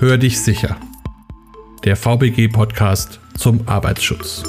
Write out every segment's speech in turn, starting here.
Hör dich sicher. Der VBG-Podcast zum Arbeitsschutz.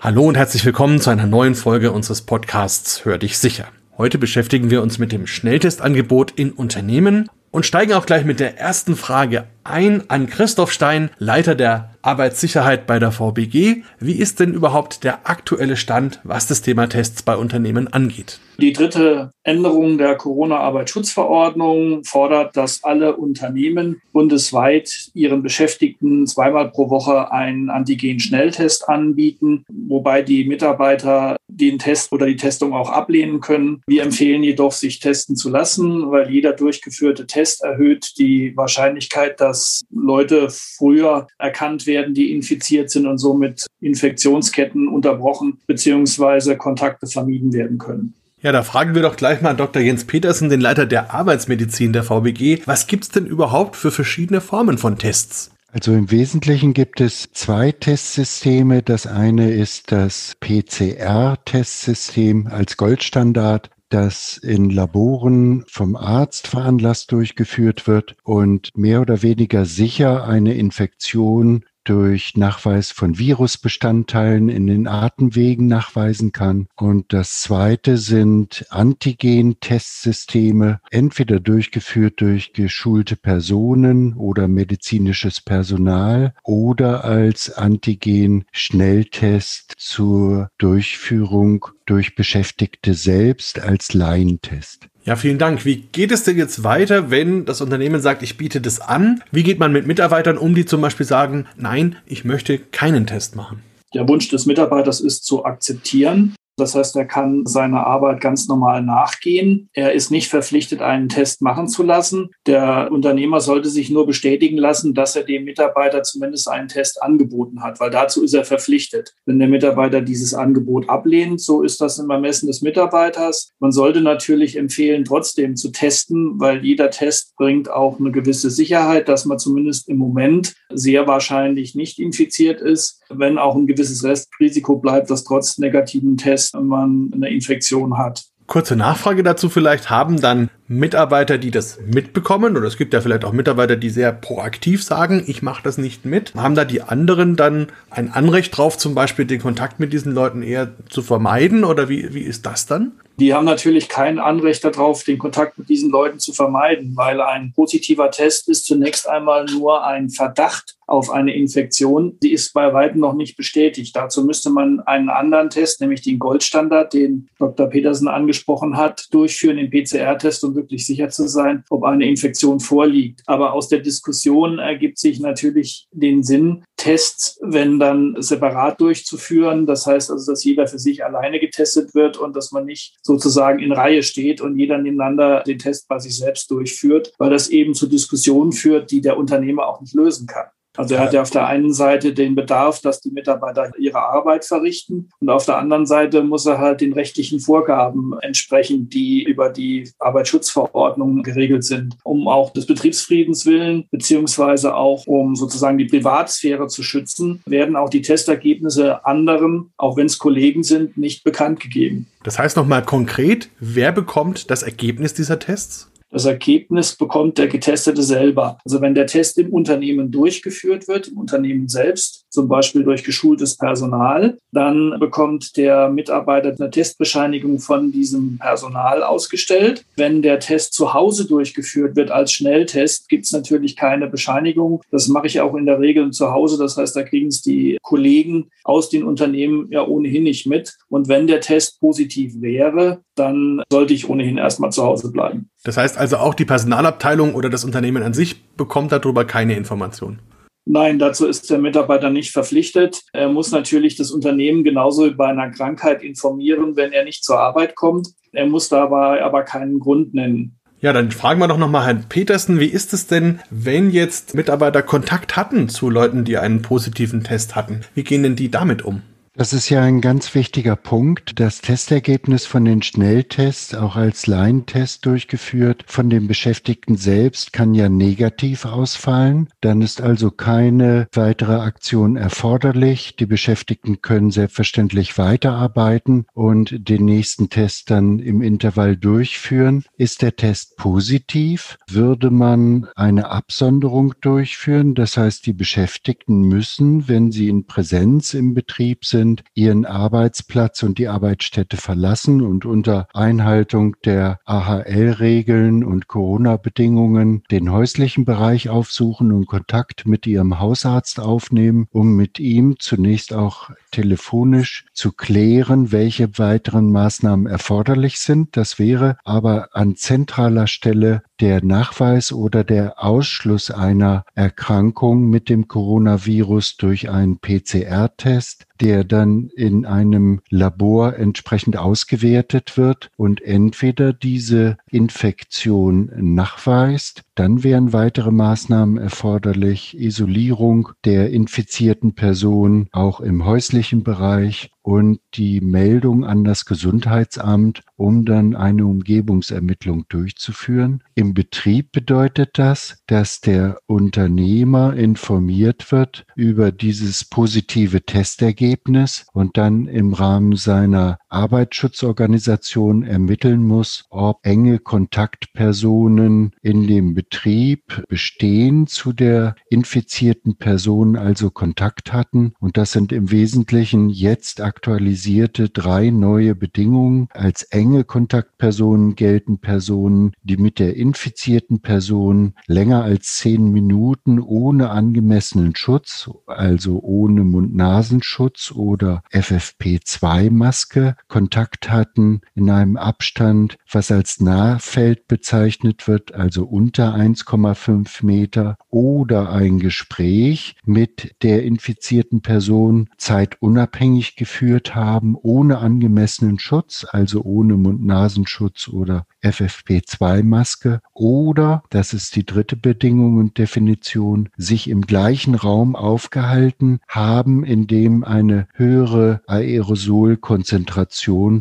Hallo und herzlich willkommen zu einer neuen Folge unseres Podcasts Hör dich sicher. Heute beschäftigen wir uns mit dem Schnelltestangebot in Unternehmen und steigen auch gleich mit der ersten Frage ein an Christoph Stein, Leiter der Arbeitssicherheit bei der VBG. Wie ist denn überhaupt der aktuelle Stand, was das Thema Tests bei Unternehmen angeht? Die dritte Änderung der Corona-Arbeitsschutzverordnung fordert, dass alle Unternehmen bundesweit ihren Beschäftigten zweimal pro Woche einen Antigen-Schnelltest anbieten, wobei die Mitarbeiter den Test oder die Testung auch ablehnen können. Wir empfehlen jedoch, sich testen zu lassen, weil jeder durchgeführte Test erhöht die Wahrscheinlichkeit, dass Leute früher erkannt werden, die infiziert sind und somit Infektionsketten unterbrochen bzw. Kontakte vermieden werden können. Ja, da fragen wir doch gleich mal Dr. Jens Petersen, den Leiter der Arbeitsmedizin der VBG. Was gibt es denn überhaupt für verschiedene Formen von Tests? Also im Wesentlichen gibt es zwei Testsysteme. Das eine ist das PCR-Testsystem als Goldstandard das in Laboren vom Arzt veranlasst durchgeführt wird und mehr oder weniger sicher eine Infektion durch Nachweis von Virusbestandteilen in den Atemwegen nachweisen kann. Und das zweite sind Antigen-Testsysteme, entweder durchgeführt durch geschulte Personen oder medizinisches Personal oder als Antigen-Schnelltest zur Durchführung durch Beschäftigte selbst als Laientest. Ja, vielen Dank. Wie geht es denn jetzt weiter, wenn das Unternehmen sagt, ich biete das an? Wie geht man mit Mitarbeitern um, die zum Beispiel sagen, nein, ich möchte keinen Test machen? Der Wunsch des Mitarbeiters ist zu akzeptieren, das heißt, er kann seiner Arbeit ganz normal nachgehen. Er ist nicht verpflichtet, einen Test machen zu lassen. Der Unternehmer sollte sich nur bestätigen lassen, dass er dem Mitarbeiter zumindest einen Test angeboten hat, weil dazu ist er verpflichtet. Wenn der Mitarbeiter dieses Angebot ablehnt, so ist das im Ermessen des Mitarbeiters. Man sollte natürlich empfehlen, trotzdem zu testen, weil jeder Test bringt auch eine gewisse Sicherheit, dass man zumindest im Moment sehr wahrscheinlich nicht infiziert ist, wenn auch ein gewisses Restrisiko bleibt, dass trotz negativen Tests man eine Infektion hat. Kurze Nachfrage dazu vielleicht. Haben dann Mitarbeiter, die das mitbekommen, oder es gibt ja vielleicht auch Mitarbeiter, die sehr proaktiv sagen, ich mache das nicht mit, haben da die anderen dann ein Anrecht drauf, zum Beispiel den Kontakt mit diesen Leuten eher zu vermeiden? Oder wie, wie ist das dann? Die haben natürlich kein Anrecht darauf, den Kontakt mit diesen Leuten zu vermeiden, weil ein positiver Test ist zunächst einmal nur ein Verdacht auf eine Infektion. Die ist bei weitem noch nicht bestätigt. Dazu müsste man einen anderen Test, nämlich den Goldstandard, den Dr. Petersen angesprochen hat, durchführen, den PCR-Test, um wirklich sicher zu sein, ob eine Infektion vorliegt. Aber aus der Diskussion ergibt sich natürlich den Sinn, Tests, wenn dann separat durchzuführen. Das heißt also, dass jeder für sich alleine getestet wird und dass man nicht sozusagen in Reihe steht und jeder nebeneinander den Test bei sich selbst durchführt, weil das eben zu Diskussionen führt, die der Unternehmer auch nicht lösen kann. Also er hat ja auf der einen Seite den Bedarf, dass die Mitarbeiter ihre Arbeit verrichten und auf der anderen Seite muss er halt den rechtlichen Vorgaben entsprechen, die über die Arbeitsschutzverordnung geregelt sind, um auch des Betriebsfriedens willen beziehungsweise auch um sozusagen die Privatsphäre zu schützen, werden auch die Testergebnisse anderen, auch wenn es Kollegen sind, nicht bekannt gegeben. Das heißt nochmal konkret, wer bekommt das Ergebnis dieser Tests? Das Ergebnis bekommt der Getestete selber. Also wenn der Test im Unternehmen durchgeführt wird, im Unternehmen selbst, zum Beispiel durch geschultes Personal, dann bekommt der Mitarbeiter eine Testbescheinigung von diesem Personal ausgestellt. Wenn der Test zu Hause durchgeführt wird als Schnelltest, gibt es natürlich keine Bescheinigung. Das mache ich auch in der Regel zu Hause. Das heißt, da kriegen es die Kollegen aus den Unternehmen ja ohnehin nicht mit. Und wenn der Test positiv wäre, dann sollte ich ohnehin erstmal zu Hause bleiben. Das heißt also auch die Personalabteilung oder das Unternehmen an sich bekommt darüber keine Information. Nein, dazu ist der Mitarbeiter nicht verpflichtet. Er muss natürlich das Unternehmen genauso bei einer Krankheit informieren, wenn er nicht zur Arbeit kommt. Er muss dabei aber keinen Grund nennen. Ja, dann fragen wir doch nochmal Herrn Petersen, wie ist es denn, wenn jetzt Mitarbeiter Kontakt hatten zu Leuten, die einen positiven Test hatten? Wie gehen denn die damit um? Das ist ja ein ganz wichtiger Punkt. Das Testergebnis von den Schnelltests, auch als Laientest durchgeführt, von den Beschäftigten selbst kann ja negativ ausfallen. Dann ist also keine weitere Aktion erforderlich. Die Beschäftigten können selbstverständlich weiterarbeiten und den nächsten Test dann im Intervall durchführen. Ist der Test positiv, würde man eine Absonderung durchführen. Das heißt, die Beschäftigten müssen, wenn sie in Präsenz im Betrieb sind, sind, ihren Arbeitsplatz und die Arbeitsstätte verlassen und unter Einhaltung der AHL-Regeln und Corona-Bedingungen den häuslichen Bereich aufsuchen und Kontakt mit ihrem Hausarzt aufnehmen, um mit ihm zunächst auch telefonisch zu klären, welche weiteren Maßnahmen erforderlich sind. Das wäre aber an zentraler Stelle der Nachweis oder der Ausschluss einer Erkrankung mit dem Coronavirus durch einen PCR-Test, der dann in einem Labor entsprechend ausgewertet wird und entweder diese Infektion nachweist, dann wären weitere Maßnahmen erforderlich, Isolierung der infizierten Person auch im häuslichen Bereich und die Meldung an das Gesundheitsamt, um dann eine Umgebungsermittlung durchzuführen. Im Betrieb bedeutet das, dass der Unternehmer informiert wird über dieses positive Testergebnis und dann im Rahmen seiner Arbeitsschutzorganisation ermitteln muss, ob enge Kontaktpersonen in dem Betrieb bestehen zu der infizierten Person, also Kontakt hatten. Und das sind im Wesentlichen jetzt aktualisierte drei neue Bedingungen. Als enge Kontaktpersonen gelten Personen, die mit der infizierten Person länger als zehn Minuten ohne angemessenen Schutz, also ohne Mund-Nasenschutz oder FFP2-Maske Kontakt hatten in einem Abstand, was als Nahfeld bezeichnet wird, also unter 1,5 Meter oder ein Gespräch mit der infizierten Person zeitunabhängig geführt haben, ohne angemessenen Schutz, also ohne Mund-Nasenschutz oder FFP2-Maske oder, das ist die dritte Bedingung und Definition, sich im gleichen Raum aufgehalten haben, in dem eine höhere Aerosolkonzentration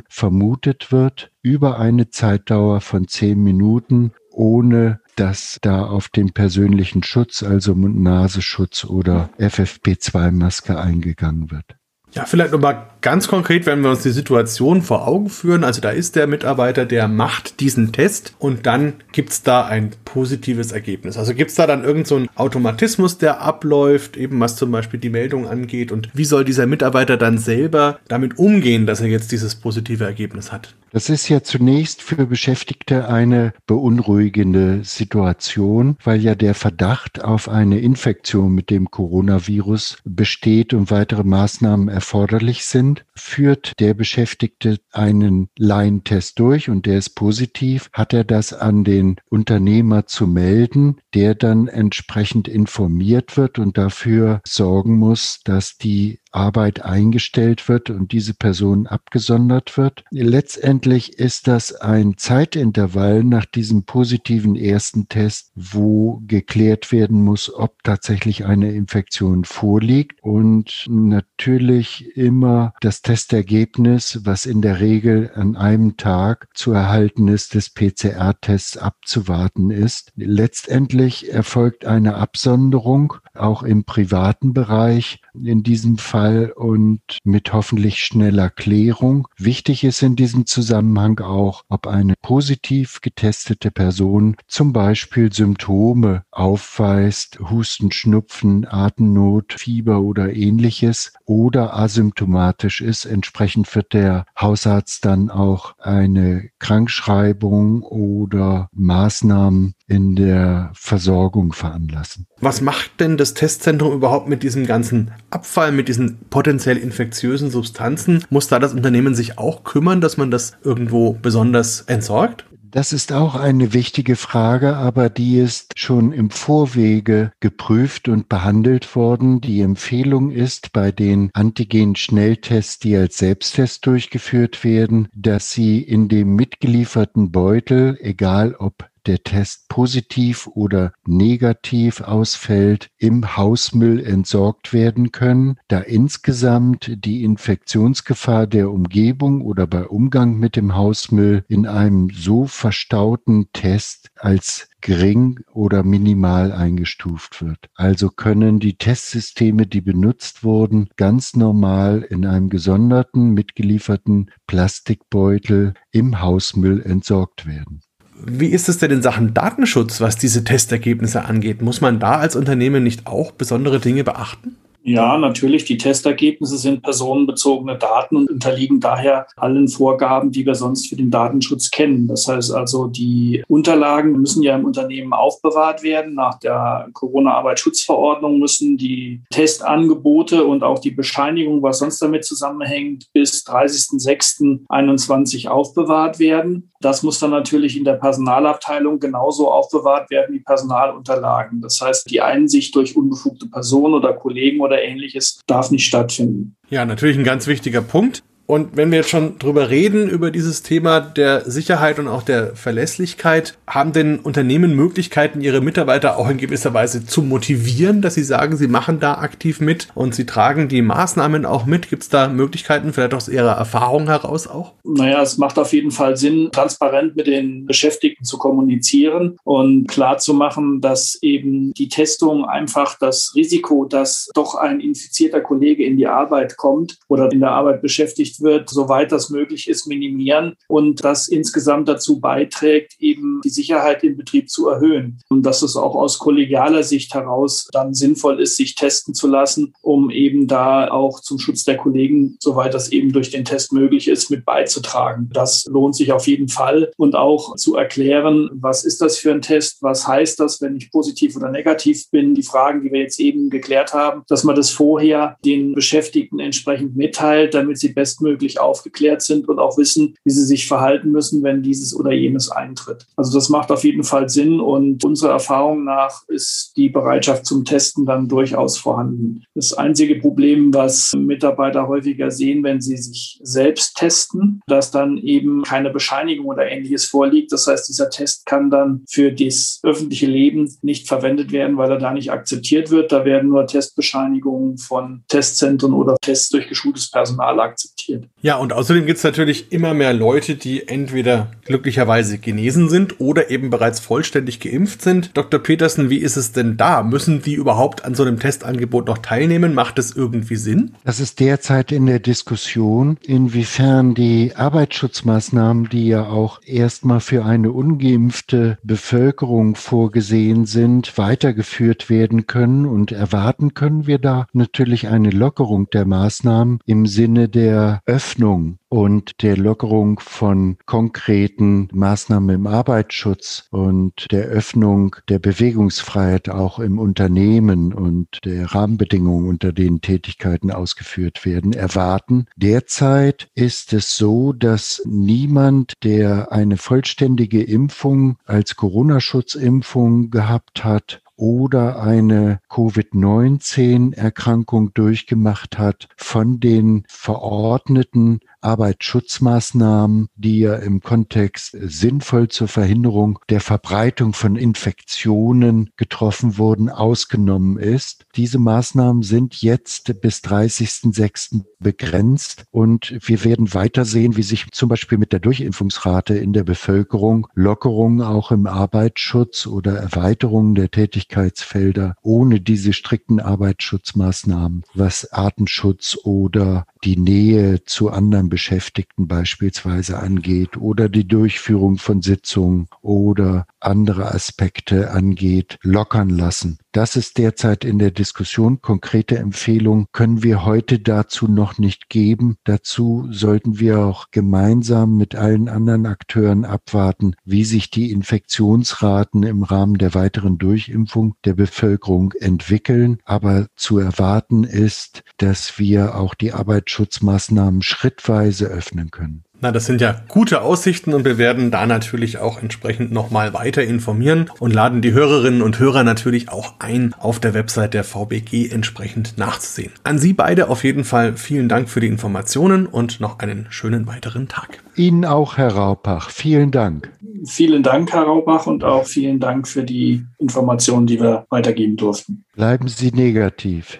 vermutet wird, über eine Zeitdauer von zehn Minuten ohne dass da auf den persönlichen Schutz, also Mund-Nasenschutz oder FFP2-Maske eingegangen wird. Ja, vielleicht nochmal ganz konkret, wenn wir uns die Situation vor Augen führen. Also da ist der Mitarbeiter, der macht diesen Test und dann gibt's da ein positives Ergebnis. Also gibt's da dann irgendeinen so Automatismus, der abläuft, eben was zum Beispiel die Meldung angeht. Und wie soll dieser Mitarbeiter dann selber damit umgehen, dass er jetzt dieses positive Ergebnis hat? Das ist ja zunächst für Beschäftigte eine beunruhigende Situation, weil ja der Verdacht auf eine Infektion mit dem Coronavirus besteht und weitere Maßnahmen erforderlich sind. Führt der Beschäftigte einen Laientest durch und der ist positiv, hat er das an den Unternehmer zu melden, der dann entsprechend informiert wird und dafür sorgen muss, dass die Arbeit eingestellt wird und diese Person abgesondert wird. Letztendlich ist das ein Zeitintervall nach diesem positiven ersten Test, wo geklärt werden muss, ob tatsächlich eine Infektion vorliegt und natürlich immer das Testergebnis, was in der Regel an einem Tag zu erhalten ist, des PCR-Tests abzuwarten ist. Letztendlich erfolgt eine Absonderung auch im privaten Bereich in diesem Fall und mit hoffentlich schneller Klärung. Wichtig ist in diesem Zusammenhang auch, ob eine positiv getestete Person zum Beispiel Symptome aufweist, Husten, Schnupfen, Atemnot, Fieber oder ähnliches oder asymptomatisch ist. Entsprechend wird der Hausarzt dann auch eine Krankschreibung oder Maßnahmen in der Versorgung veranlassen. Was macht denn das Testzentrum überhaupt mit diesem ganzen Abfall, mit diesen potenziell infektiösen Substanzen? Muss da das Unternehmen sich auch kümmern, dass man das irgendwo besonders entsorgt? Das ist auch eine wichtige Frage, aber die ist schon im Vorwege geprüft und behandelt worden. Die Empfehlung ist bei den Antigen-Schnelltests, die als Selbsttest durchgeführt werden, dass sie in dem mitgelieferten Beutel, egal ob der Test positiv oder negativ ausfällt, im Hausmüll entsorgt werden können, da insgesamt die Infektionsgefahr der Umgebung oder bei Umgang mit dem Hausmüll in einem so verstauten Test als gering oder minimal eingestuft wird. Also können die Testsysteme, die benutzt wurden, ganz normal in einem gesonderten, mitgelieferten Plastikbeutel im Hausmüll entsorgt werden. Wie ist es denn in Sachen Datenschutz, was diese Testergebnisse angeht? Muss man da als Unternehmen nicht auch besondere Dinge beachten? Ja, natürlich. Die Testergebnisse sind personenbezogene Daten und unterliegen daher allen Vorgaben, die wir sonst für den Datenschutz kennen. Das heißt also, die Unterlagen müssen ja im Unternehmen aufbewahrt werden. Nach der Corona-Arbeitsschutzverordnung müssen die Testangebote und auch die Bescheinigung, was sonst damit zusammenhängt, bis 30.06.21 aufbewahrt werden. Das muss dann natürlich in der Personalabteilung genauso aufbewahrt werden wie Personalunterlagen. Das heißt, die Einsicht durch unbefugte Personen oder Kollegen oder oder ähnliches darf nicht stattfinden. Ja, natürlich ein ganz wichtiger Punkt. Und wenn wir jetzt schon drüber reden, über dieses Thema der Sicherheit und auch der Verlässlichkeit, haben denn Unternehmen Möglichkeiten, ihre Mitarbeiter auch in gewisser Weise zu motivieren, dass sie sagen, sie machen da aktiv mit und sie tragen die Maßnahmen auch mit? Gibt es da Möglichkeiten, vielleicht aus ihrer Erfahrung heraus auch? Naja, es macht auf jeden Fall Sinn, transparent mit den Beschäftigten zu kommunizieren und klar zu machen, dass eben die Testung einfach das Risiko, dass doch ein infizierter Kollege in die Arbeit kommt oder in der Arbeit beschäftigt ermöglicht wird, soweit das möglich ist, minimieren und das insgesamt dazu beiträgt, eben die Sicherheit im Betrieb zu erhöhen. Und dass es auch aus kollegialer Sicht heraus dann sinnvoll ist, sich testen zu lassen, um eben da auch zum Schutz der Kollegen, soweit das eben durch den Test möglich ist, mit beizutragen. Das lohnt sich auf jeden Fall und auch zu erklären, was ist das für ein Test, was heißt das, wenn ich positiv oder negativ bin, die Fragen, die wir jetzt eben geklärt haben, dass man das vorher den Beschäftigten entsprechend mitteilt, damit sie bestmöglich bestmöglich aufgeklärt sind und auch wissen, wie sie sich verhalten müssen, wenn dieses oder jenes eintritt. Also das macht auf jeden Fall Sinn und unserer Erfahrung nach ist die Bereitschaft zum Testen dann durchaus vorhanden. Das einzige Problem, was Mitarbeiter häufiger sehen, wenn sie sich selbst testen, dass dann eben keine Bescheinigung oder ähnliches vorliegt. Das heißt, dieser Test kann dann für das öffentliche Leben nicht verwendet werden, weil er da nicht akzeptiert wird. Da werden nur Testbescheinigungen von Testzentren oder Tests durch geschultes Personal akzeptiert passiert. Ja, und außerdem gibt es natürlich immer mehr Leute, die entweder glücklicherweise genesen sind oder eben bereits vollständig geimpft sind. Dr. Petersen, wie ist es denn da? Müssen die überhaupt an so einem Testangebot noch teilnehmen? Macht es irgendwie Sinn? Das ist derzeit in der Diskussion, inwiefern die Arbeitsschutzmaßnahmen, die ja auch erstmal für eine ungeimpfte Bevölkerung vorgesehen sind, weitergeführt werden können und erwarten können wir da natürlich eine Lockerung der Maßnahmen im Sinne der Öffnung und der Lockerung von konkreten Maßnahmen im Arbeitsschutz und der Öffnung der Bewegungsfreiheit auch im Unternehmen und der Rahmenbedingungen, unter denen Tätigkeiten ausgeführt werden, erwarten. Derzeit ist es so, dass niemand, der eine vollständige Impfung als Corona-Schutzimpfung gehabt hat, oder eine Covid-19-Erkrankung durchgemacht hat, von den verordneten Arbeitsschutzmaßnahmen, die ja im Kontext sinnvoll zur Verhinderung der Verbreitung von Infektionen getroffen wurden, ausgenommen ist. Diese Maßnahmen sind jetzt bis 30.06. begrenzt und wir werden weiter sehen, wie sich zum Beispiel mit der Durchimpfungsrate in der Bevölkerung Lockerungen auch im Arbeitsschutz oder Erweiterungen der Tätigkeitsfelder ohne diese strikten Arbeitsschutzmaßnahmen, was Artenschutz oder die Nähe zu anderen Beschäftigten beispielsweise angeht oder die Durchführung von Sitzungen oder andere Aspekte angeht, lockern lassen. Das ist derzeit in der Diskussion. Konkrete Empfehlungen können wir heute dazu noch nicht geben. Dazu sollten wir auch gemeinsam mit allen anderen Akteuren abwarten, wie sich die Infektionsraten im Rahmen der weiteren Durchimpfung der Bevölkerung entwickeln. Aber zu erwarten ist, dass wir auch die Arbeitsschutzmaßnahmen schrittweise Kreise öffnen können. Na, das sind ja gute Aussichten und wir werden da natürlich auch entsprechend nochmal weiter informieren und laden die Hörerinnen und Hörer natürlich auch ein, auf der Website der VBG entsprechend nachzusehen. An Sie beide auf jeden Fall vielen Dank für die Informationen und noch einen schönen weiteren Tag. Ihnen auch, Herr Raupach. Vielen Dank. Vielen Dank, Herr Raupach, und auch vielen Dank für die Informationen, die wir weitergeben durften. Bleiben Sie negativ.